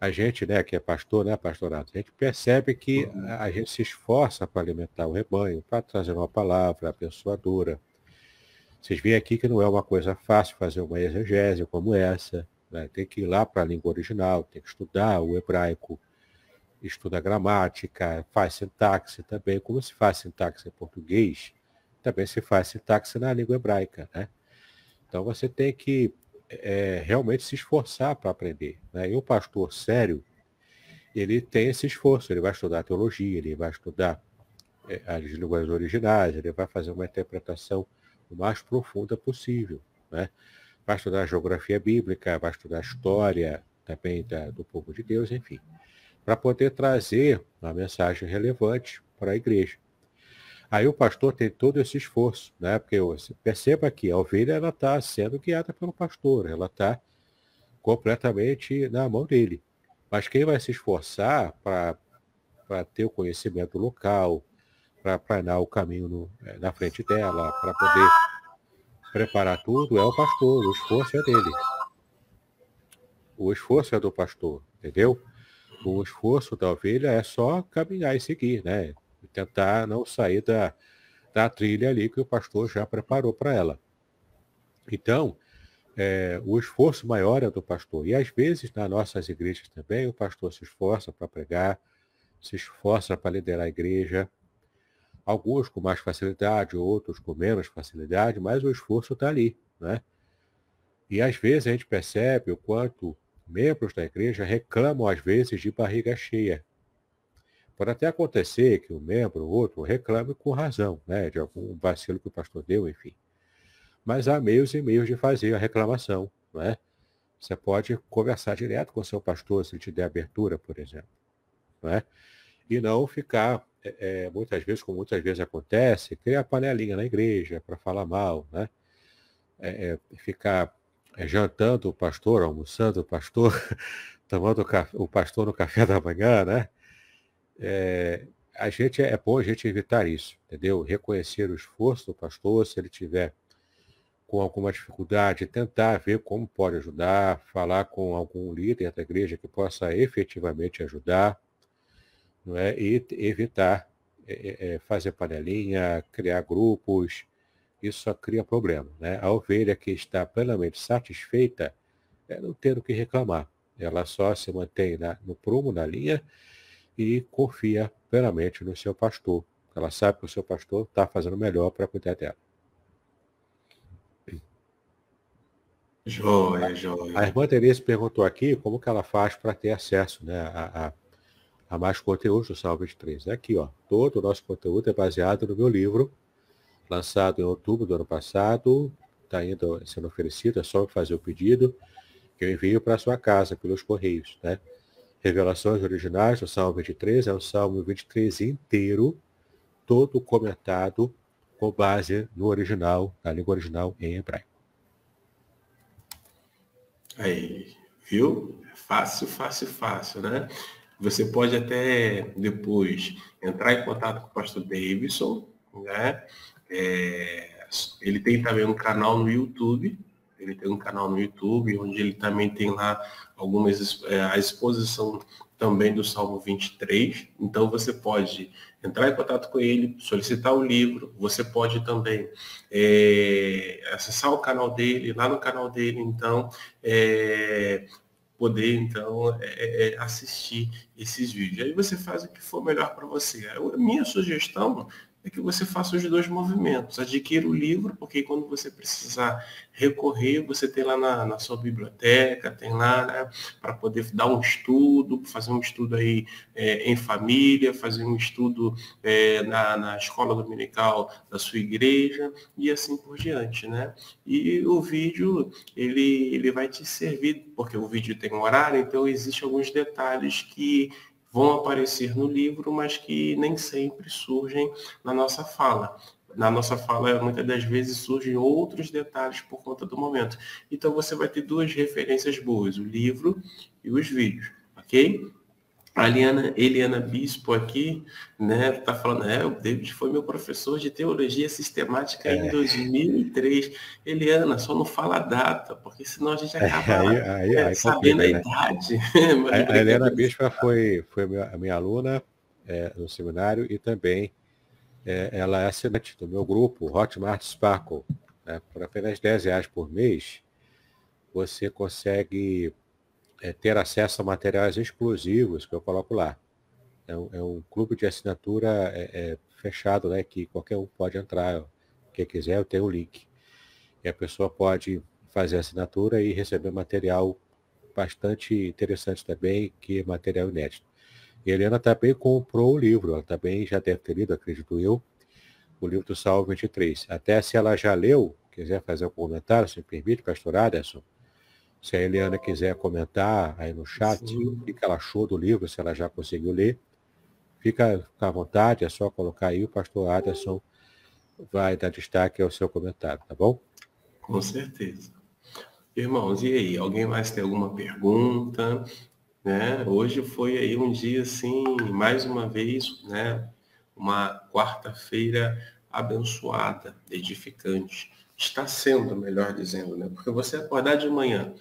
a gente, né, que é pastor, né, pastorado, a gente percebe que uhum. a, a gente se esforça para alimentar o rebanho, para trazer uma palavra abençoadora. Vocês veem aqui que não é uma coisa fácil fazer uma exegese como essa. Né? Tem que ir lá para a língua original, tem que estudar o hebraico, estuda gramática, faz sintaxe também. Como se faz sintaxe em português, também se faz sintaxe na língua hebraica. Né? Então você tem que é, realmente se esforçar para aprender. Né? E o pastor sério, ele tem esse esforço, ele vai estudar teologia, ele vai estudar é, as línguas originais, ele vai fazer uma interpretação o mais profunda possível. Né? Vai estudar geografia bíblica, vai estudar história também da, do povo de Deus, enfim para poder trazer uma mensagem relevante para a igreja. Aí o pastor tem todo esse esforço, né? Porque você perceba que a ovelha ela está sendo guiada pelo pastor, ela está completamente na mão dele. Mas quem vai se esforçar para ter o conhecimento local, para planear o caminho no, eh, na frente dela, para poder preparar tudo, é o pastor, o esforço é dele. O esforço é do pastor, entendeu? O esforço da ovelha é só caminhar e seguir, né? Tentar não sair da, da trilha ali que o pastor já preparou para ela. Então, é, o esforço maior é do pastor. E às vezes, nas nossas igrejas também, o pastor se esforça para pregar, se esforça para liderar a igreja. Alguns com mais facilidade, outros com menos facilidade, mas o esforço está ali, né? E às vezes a gente percebe o quanto membros da igreja reclamam às vezes de barriga cheia. Pode até acontecer que um membro ou outro reclame com razão, né, de algum vacilo que o pastor deu, enfim. Mas há meios e meios de fazer a reclamação, não é? Você pode conversar direto com o seu pastor se ele te der abertura, por exemplo. Não é? E não ficar, é, muitas vezes, como muitas vezes acontece, criar panelinha na igreja para falar mal, né? É, é, ficar jantando o pastor, almoçando o pastor, tomando o, pastor no café da manhã, né? É, a gente é bom a gente evitar isso, entendeu? Reconhecer o esforço do pastor, se ele tiver com alguma dificuldade, tentar ver como pode ajudar, falar com algum líder da igreja que possa efetivamente ajudar, não é? e evitar é, é, fazer panelinha, criar grupos, isso só cria problema. Né? A ovelha que está plenamente satisfeita é não ter o que reclamar. Ela só se mantém na, no prumo, na linha, e confia plenamente no seu pastor. Ela sabe que o seu pastor está fazendo melhor para cuidar dela. Joia, joia. A irmã Teresa perguntou aqui como que ela faz para ter acesso né, a, a, a mais conteúdo do Salve 23. É aqui, ó. Todo o nosso conteúdo é baseado no meu livro, lançado em outubro do ano passado, está ainda sendo oferecido, é só fazer o pedido, que eu envio para sua casa, pelos correios. Né? Revelações originais do Salmo 23, é o Salmo 23 inteiro, todo comentado com base no original, na língua original em hebraico. Aí, viu? Fácil, fácil, fácil, né? Você pode até depois entrar em contato com o pastor Davidson, né? É, ele tem também um canal no YouTube, ele tem um canal no YouTube, onde ele também tem lá algumas é, a exposição também do Salmo 23. Então você pode entrar em contato com ele, solicitar o livro, você pode também é, acessar o canal dele, lá no canal dele, então, é, poder então é, é, assistir esses vídeos. Aí você faz o que for melhor para você. A minha sugestão é que você faça os dois movimentos. Adquira o livro, porque quando você precisar recorrer, você tem lá na, na sua biblioteca, tem lá né, para poder dar um estudo, fazer um estudo aí é, em família, fazer um estudo é, na, na escola dominical da sua igreja e assim por diante, né? E o vídeo, ele, ele vai te servir, porque o vídeo tem um horário, então existem alguns detalhes que vão aparecer no livro, mas que nem sempre surgem na nossa fala. Na nossa fala, muitas das vezes surgem outros detalhes por conta do momento. Então você vai ter duas referências boas, o livro e os vídeos, ok? A Eliana, Eliana Bispo aqui, né, tá falando, é, o David foi meu professor de teologia sistemática é. em 2003. Eliana, só não fala a data, porque senão a gente é, acaba aí, aí, é, aí sabendo a né? idade. a, a Eliana Bispo foi, foi a minha aluna é, no seminário e também é, ela é assinante do meu grupo, Hotmart Sparkle. Né, por apenas 10 reais por mês, você consegue é, ter acesso a materiais exclusivos que eu coloco lá. É um, é um clube de assinatura é, é fechado, né, que qualquer um pode entrar. Quem quiser, eu tenho o link. E a pessoa pode fazer assinatura e receber material bastante interessante também, que é material inédito. E Helena também comprou o livro, ela também já deve ter lido, acredito eu, o livro do Salmo 23. Até se ela já leu, quiser fazer um comentário, se me permite, pastor Aderson, se a Eliana quiser comentar aí no chat Sim. o que ela achou do livro, se ela já conseguiu ler, fica, fica à vontade, é só colocar aí, o pastor Aderson vai dar destaque ao seu comentário, tá bom? Com certeza. Irmãos, e aí? Alguém mais tem alguma pergunta? Né? Hoje foi aí um dia assim, mais uma vez, né? Uma quarta-feira abençoada, edificante está sendo, melhor dizendo, né? Porque você acordar de manhã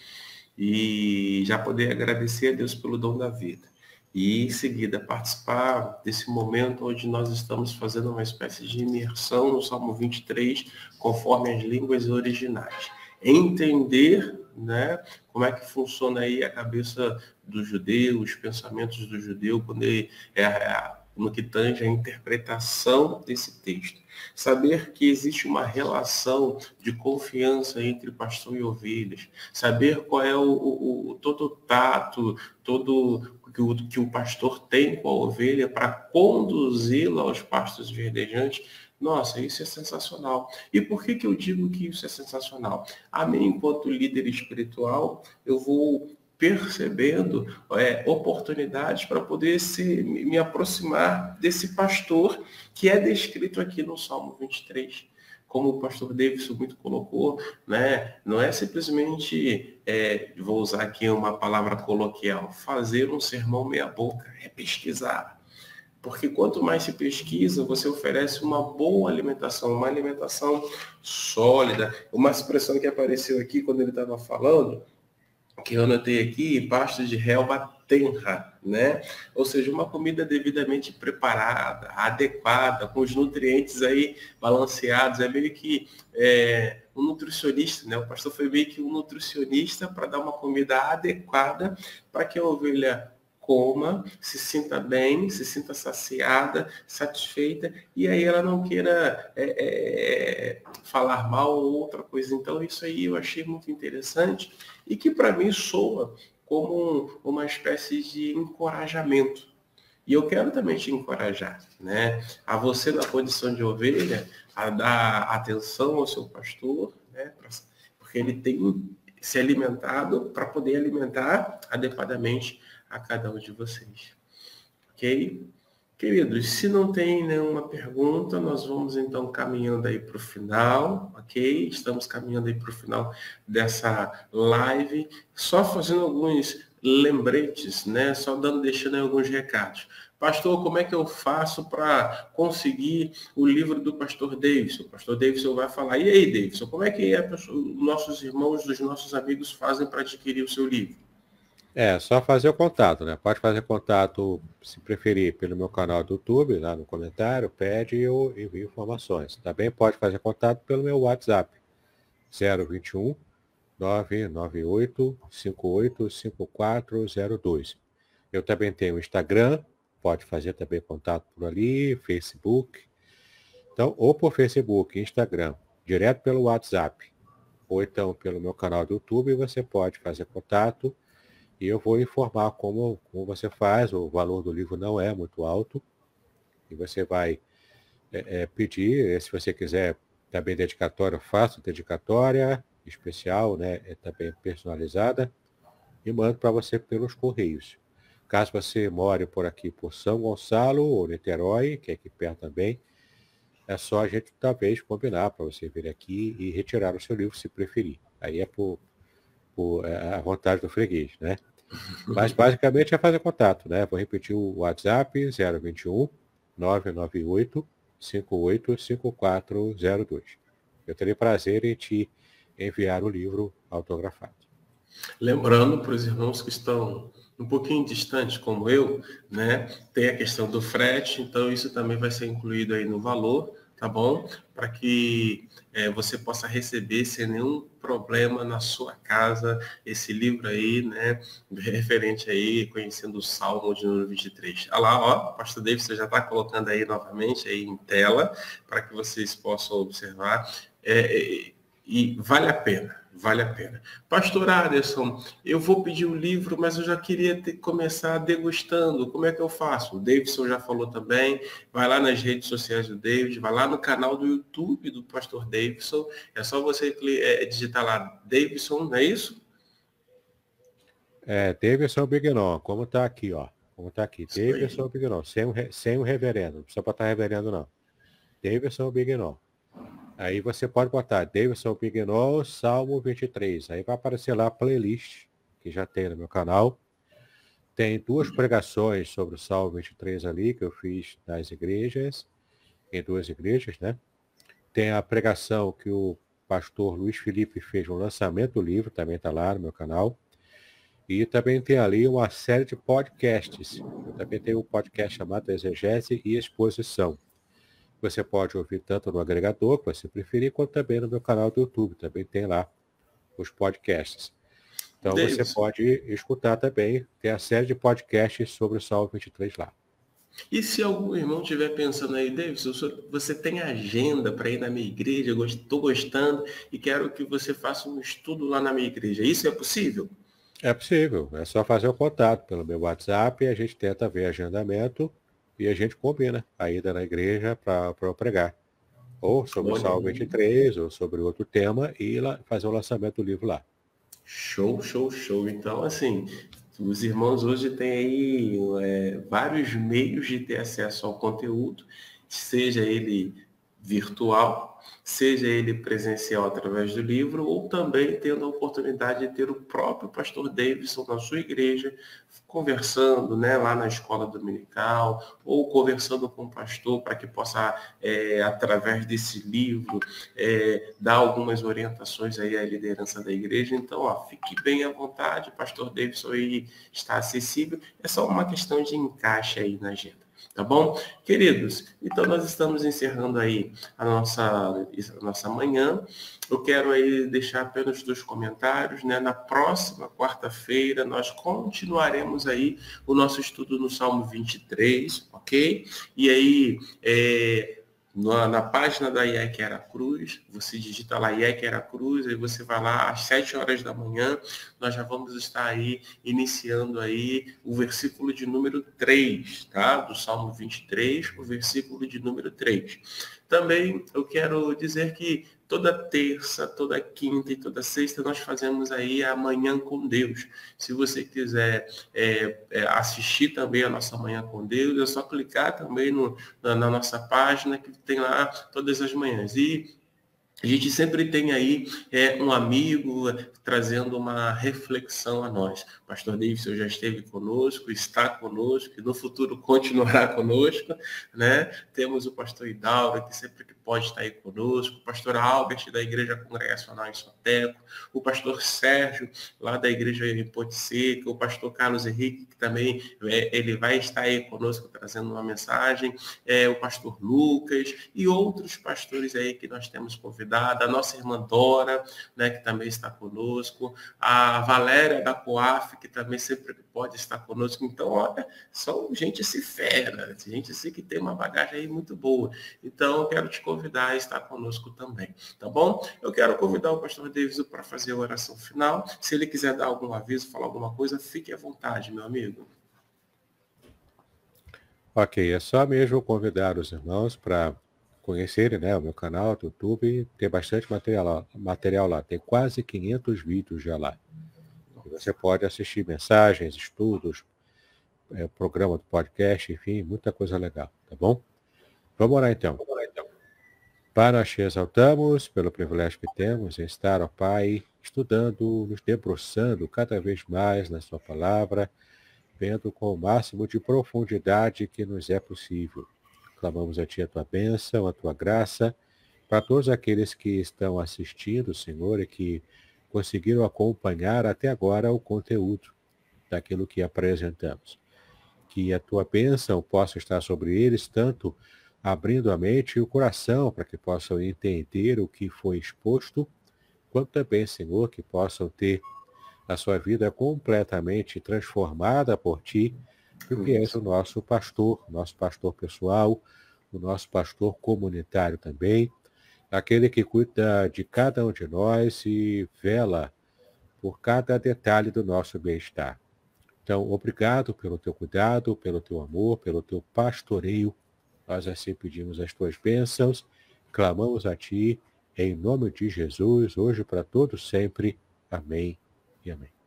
e já poder agradecer a Deus pelo dom da vida. E em seguida participar desse momento onde nós estamos fazendo uma espécie de imersão no Salmo 23, conforme as línguas originais. Entender né, como é que funciona aí a cabeça do judeu, os pensamentos do judeu, quando ele é, no que tange a interpretação desse texto. Saber que existe uma relação de confiança entre pastor e ovelhas. Saber qual é o, o, o todo o tato, todo que o, que o pastor tem com a ovelha para conduzi-la aos pastos verdejantes. Nossa, isso é sensacional. E por que, que eu digo que isso é sensacional? A mim, enquanto líder espiritual, eu vou percebendo é, oportunidades para poder se, me aproximar desse pastor que é descrito aqui no Salmo 23. Como o pastor Davidson muito colocou, né, não é simplesmente, é, vou usar aqui uma palavra coloquial, fazer um sermão meia-boca, é pesquisar. Porque quanto mais se pesquisa, você oferece uma boa alimentação, uma alimentação sólida. Uma expressão que apareceu aqui quando ele estava falando, que eu anotei aqui, pastos de relva tenra, né? Ou seja, uma comida devidamente preparada, adequada, com os nutrientes aí balanceados. É meio que é, um nutricionista, né? O pastor foi meio que um nutricionista para dar uma comida adequada para que a ovelha coma, se sinta bem, se sinta saciada, satisfeita, e aí ela não queira é, é, falar mal ou outra coisa. Então, isso aí eu achei muito interessante e que para mim soa como uma espécie de encorajamento. E eu quero também te encorajar, né? A você na condição de ovelha, a dar atenção ao seu pastor, né? Porque ele tem se alimentado para poder alimentar adequadamente a cada um de vocês. Ok? Queridos, se não tem nenhuma pergunta, nós vamos então caminhando aí para o final, ok? Estamos caminhando aí para o final dessa live, só fazendo alguns lembretes, né? Só dando, deixando aí alguns recados. Pastor, como é que eu faço para conseguir o livro do pastor Davidson? O pastor Davidson vai falar, e aí, Davidson, como é que é, nossos irmãos, os nossos amigos fazem para adquirir o seu livro? É, só fazer o contato, né? Pode fazer contato, se preferir, pelo meu canal do YouTube, lá no comentário, pede e eu envio informações. Também pode fazer contato pelo meu WhatsApp, 021 998 585402. Eu também tenho Instagram, pode fazer também contato por ali, Facebook. Então, ou por Facebook, Instagram, direto pelo WhatsApp, ou então pelo meu canal do YouTube, você pode fazer contato e eu vou informar como, como você faz. O valor do livro não é muito alto. E você vai é, é, pedir, se você quiser também dedicatória, faço dedicatória especial, né? É também personalizada, e mando para você pelos correios. Caso você more por aqui por São Gonçalo ou Niterói, que é aqui perto também, é só a gente talvez combinar para você vir aqui e retirar o seu livro se preferir. Aí é por, por é, a vontade do freguês, né? Mas basicamente é fazer contato, né? Vou repetir o WhatsApp 021 998 585402. Eu terei prazer em te enviar o livro autografado. Lembrando para os irmãos que estão um pouquinho distantes, como eu, né, tem a questão do frete, então isso também vai ser incluído aí no valor tá bom? Para que é, você possa receber sem nenhum problema na sua casa esse livro aí, né? Referente aí, conhecendo o Salmo de número 23. Olha lá, ó, pastor David você já está colocando aí novamente aí em tela, para que vocês possam observar. É, e vale a pena, vale a pena. Pastor Aderson, eu vou pedir o um livro, mas eu já queria ter, começar degustando. Como é que eu faço? O Davidson já falou também. Vai lá nas redes sociais do David, vai lá no canal do YouTube do Pastor Davidson. É só você é, digitar lá Davidson, não é isso? É, Davidson Bignon, como está aqui, ó. Como está aqui. Davidson Bignon, sem o, sem o reverendo. Não precisa botar reverendo, não. Davidson Bignon. Aí você pode botar Davidson Pignol, Salmo 23. Aí vai aparecer lá a playlist, que já tem no meu canal. Tem duas pregações sobre o Salmo 23 ali, que eu fiz nas igrejas, em duas igrejas, né? Tem a pregação que o pastor Luiz Felipe fez no lançamento do livro, também está lá no meu canal. E também tem ali uma série de podcasts. Eu também tenho um podcast chamado Exegese e Exposição. Você pode ouvir tanto no agregador, que você preferir, quanto também no meu canal do YouTube. Também tem lá os podcasts. Então você pode escutar também, tem a série de podcasts sobre o Salmo 23 lá. E se algum irmão estiver pensando aí, Davis, você tem agenda para ir na minha igreja, estou gostando e quero que você faça um estudo lá na minha igreja. Isso é possível? É possível. É só fazer o contato pelo meu WhatsApp e a gente tenta ver agendamento e a gente combina a ida na igreja para pregar. Ou sobre Olha. o Salmo 23, ou sobre outro tema, e lá, fazer o lançamento do livro lá. Show, show, show. Então, assim, os irmãos hoje têm aí é, vários meios de ter acesso ao conteúdo, seja ele virtual, seja ele presencial através do livro, ou também tendo a oportunidade de ter o próprio pastor Davidson na sua igreja, conversando né, lá na escola dominical, ou conversando com o pastor para que possa, é, através desse livro, é, dar algumas orientações aí à liderança da igreja. Então, ó, fique bem à vontade, o pastor Davidson aí está acessível, é só uma questão de encaixe aí na agenda. Tá bom? Queridos, então nós estamos encerrando aí a nossa, a nossa manhã. Eu quero aí deixar apenas dois comentários, né? Na próxima quarta-feira nós continuaremos aí o nosso estudo no Salmo 23, ok? E aí, é, na, na, página da IEC Cruz, você digita lá IEC Cruz, aí você vai lá às 7 horas da manhã, nós já vamos estar aí iniciando aí o versículo de número 3, tá? Do Salmo 23, o versículo de número 3. Também eu quero dizer que toda terça, toda quinta e toda sexta nós fazemos aí a Manhã com Deus. Se você quiser é, é, assistir também a nossa Manhã com Deus, é só clicar também no, na, na nossa página que tem lá todas as manhãs. E a gente sempre tem aí é, um amigo trazendo uma reflexão a nós. Pastor Davidson já esteve conosco, está conosco e no futuro continuará conosco. Né? Temos o pastor Hidalgo, que sempre que pode estar aí conosco, o pastor Albert, da Igreja Congregacional em Soteco, o pastor Sérgio, lá da Igreja em Ponte Seca, o pastor Carlos Henrique, que também é, ele vai estar aí conosco trazendo uma mensagem, é, o pastor Lucas e outros pastores aí que nós temos convidado a nossa irmã Dora, né, que também está conosco, a Valéria da Coaf, que também sempre pode estar conosco. Então, olha, são gente se fera, gente assim que tem uma bagagem aí muito boa. Então, eu quero te convidar a estar conosco também, tá bom? Eu quero convidar o pastor Davis para fazer a oração final. Se ele quiser dar algum aviso, falar alguma coisa, fique à vontade, meu amigo. Ok, é só mesmo convidar os irmãos para conhecerem né, o meu canal do YouTube. Tem bastante material, material lá. Tem quase 500 vídeos já lá. Você pode assistir mensagens, estudos, é, programa do podcast, enfim, muita coisa legal, tá bom? Vamos orar então. Vamos orar, então. Pai, nós te exaltamos pelo privilégio que temos em estar, ó Pai, estudando, nos debruçando cada vez mais na Sua palavra, vendo com o máximo de profundidade que nos é possível. Clamamos a Ti a Tua bênção, a Tua graça, para todos aqueles que estão assistindo, Senhor, e que conseguiram acompanhar até agora o conteúdo daquilo que apresentamos. Que a Tua bênção possa estar sobre eles, tanto abrindo a mente e o coração para que possam entender o que foi exposto, quanto também, Senhor, que possam ter a sua vida completamente transformada por Ti, porque és o nosso pastor, nosso pastor pessoal, o nosso pastor comunitário também, aquele que cuida de cada um de nós e vela por cada detalhe do nosso bem-estar. Então, obrigado pelo teu cuidado, pelo teu amor, pelo teu pastoreio. Nós assim pedimos as tuas bênçãos, clamamos a ti, em nome de Jesus, hoje para todos sempre. Amém e amém.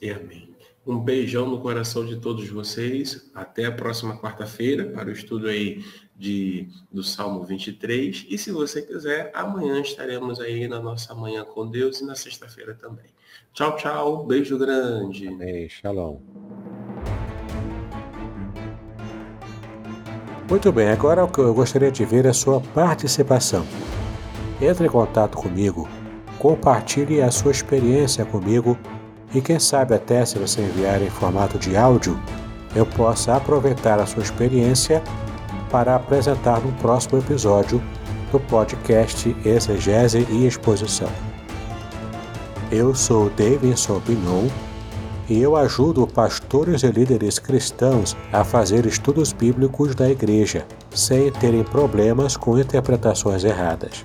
E amém. Um beijão no coração de todos vocês. Até a próxima quarta-feira para o estudo aí de, do Salmo 23. E se você quiser, amanhã estaremos aí na nossa manhã com Deus e na sexta-feira também. Tchau, tchau. Beijo grande. Amém. Shalom. Muito bem, agora o que eu gostaria de ver é a sua participação. Entre em contato comigo, compartilhe a sua experiência comigo e quem sabe até se você enviar em formato de áudio, eu possa aproveitar a sua experiência para apresentar no próximo episódio do podcast Exegese e Exposição. Eu sou Davidson Bignon e eu ajudo pastores e líderes cristãos a fazer estudos bíblicos da igreja, sem terem problemas com interpretações erradas.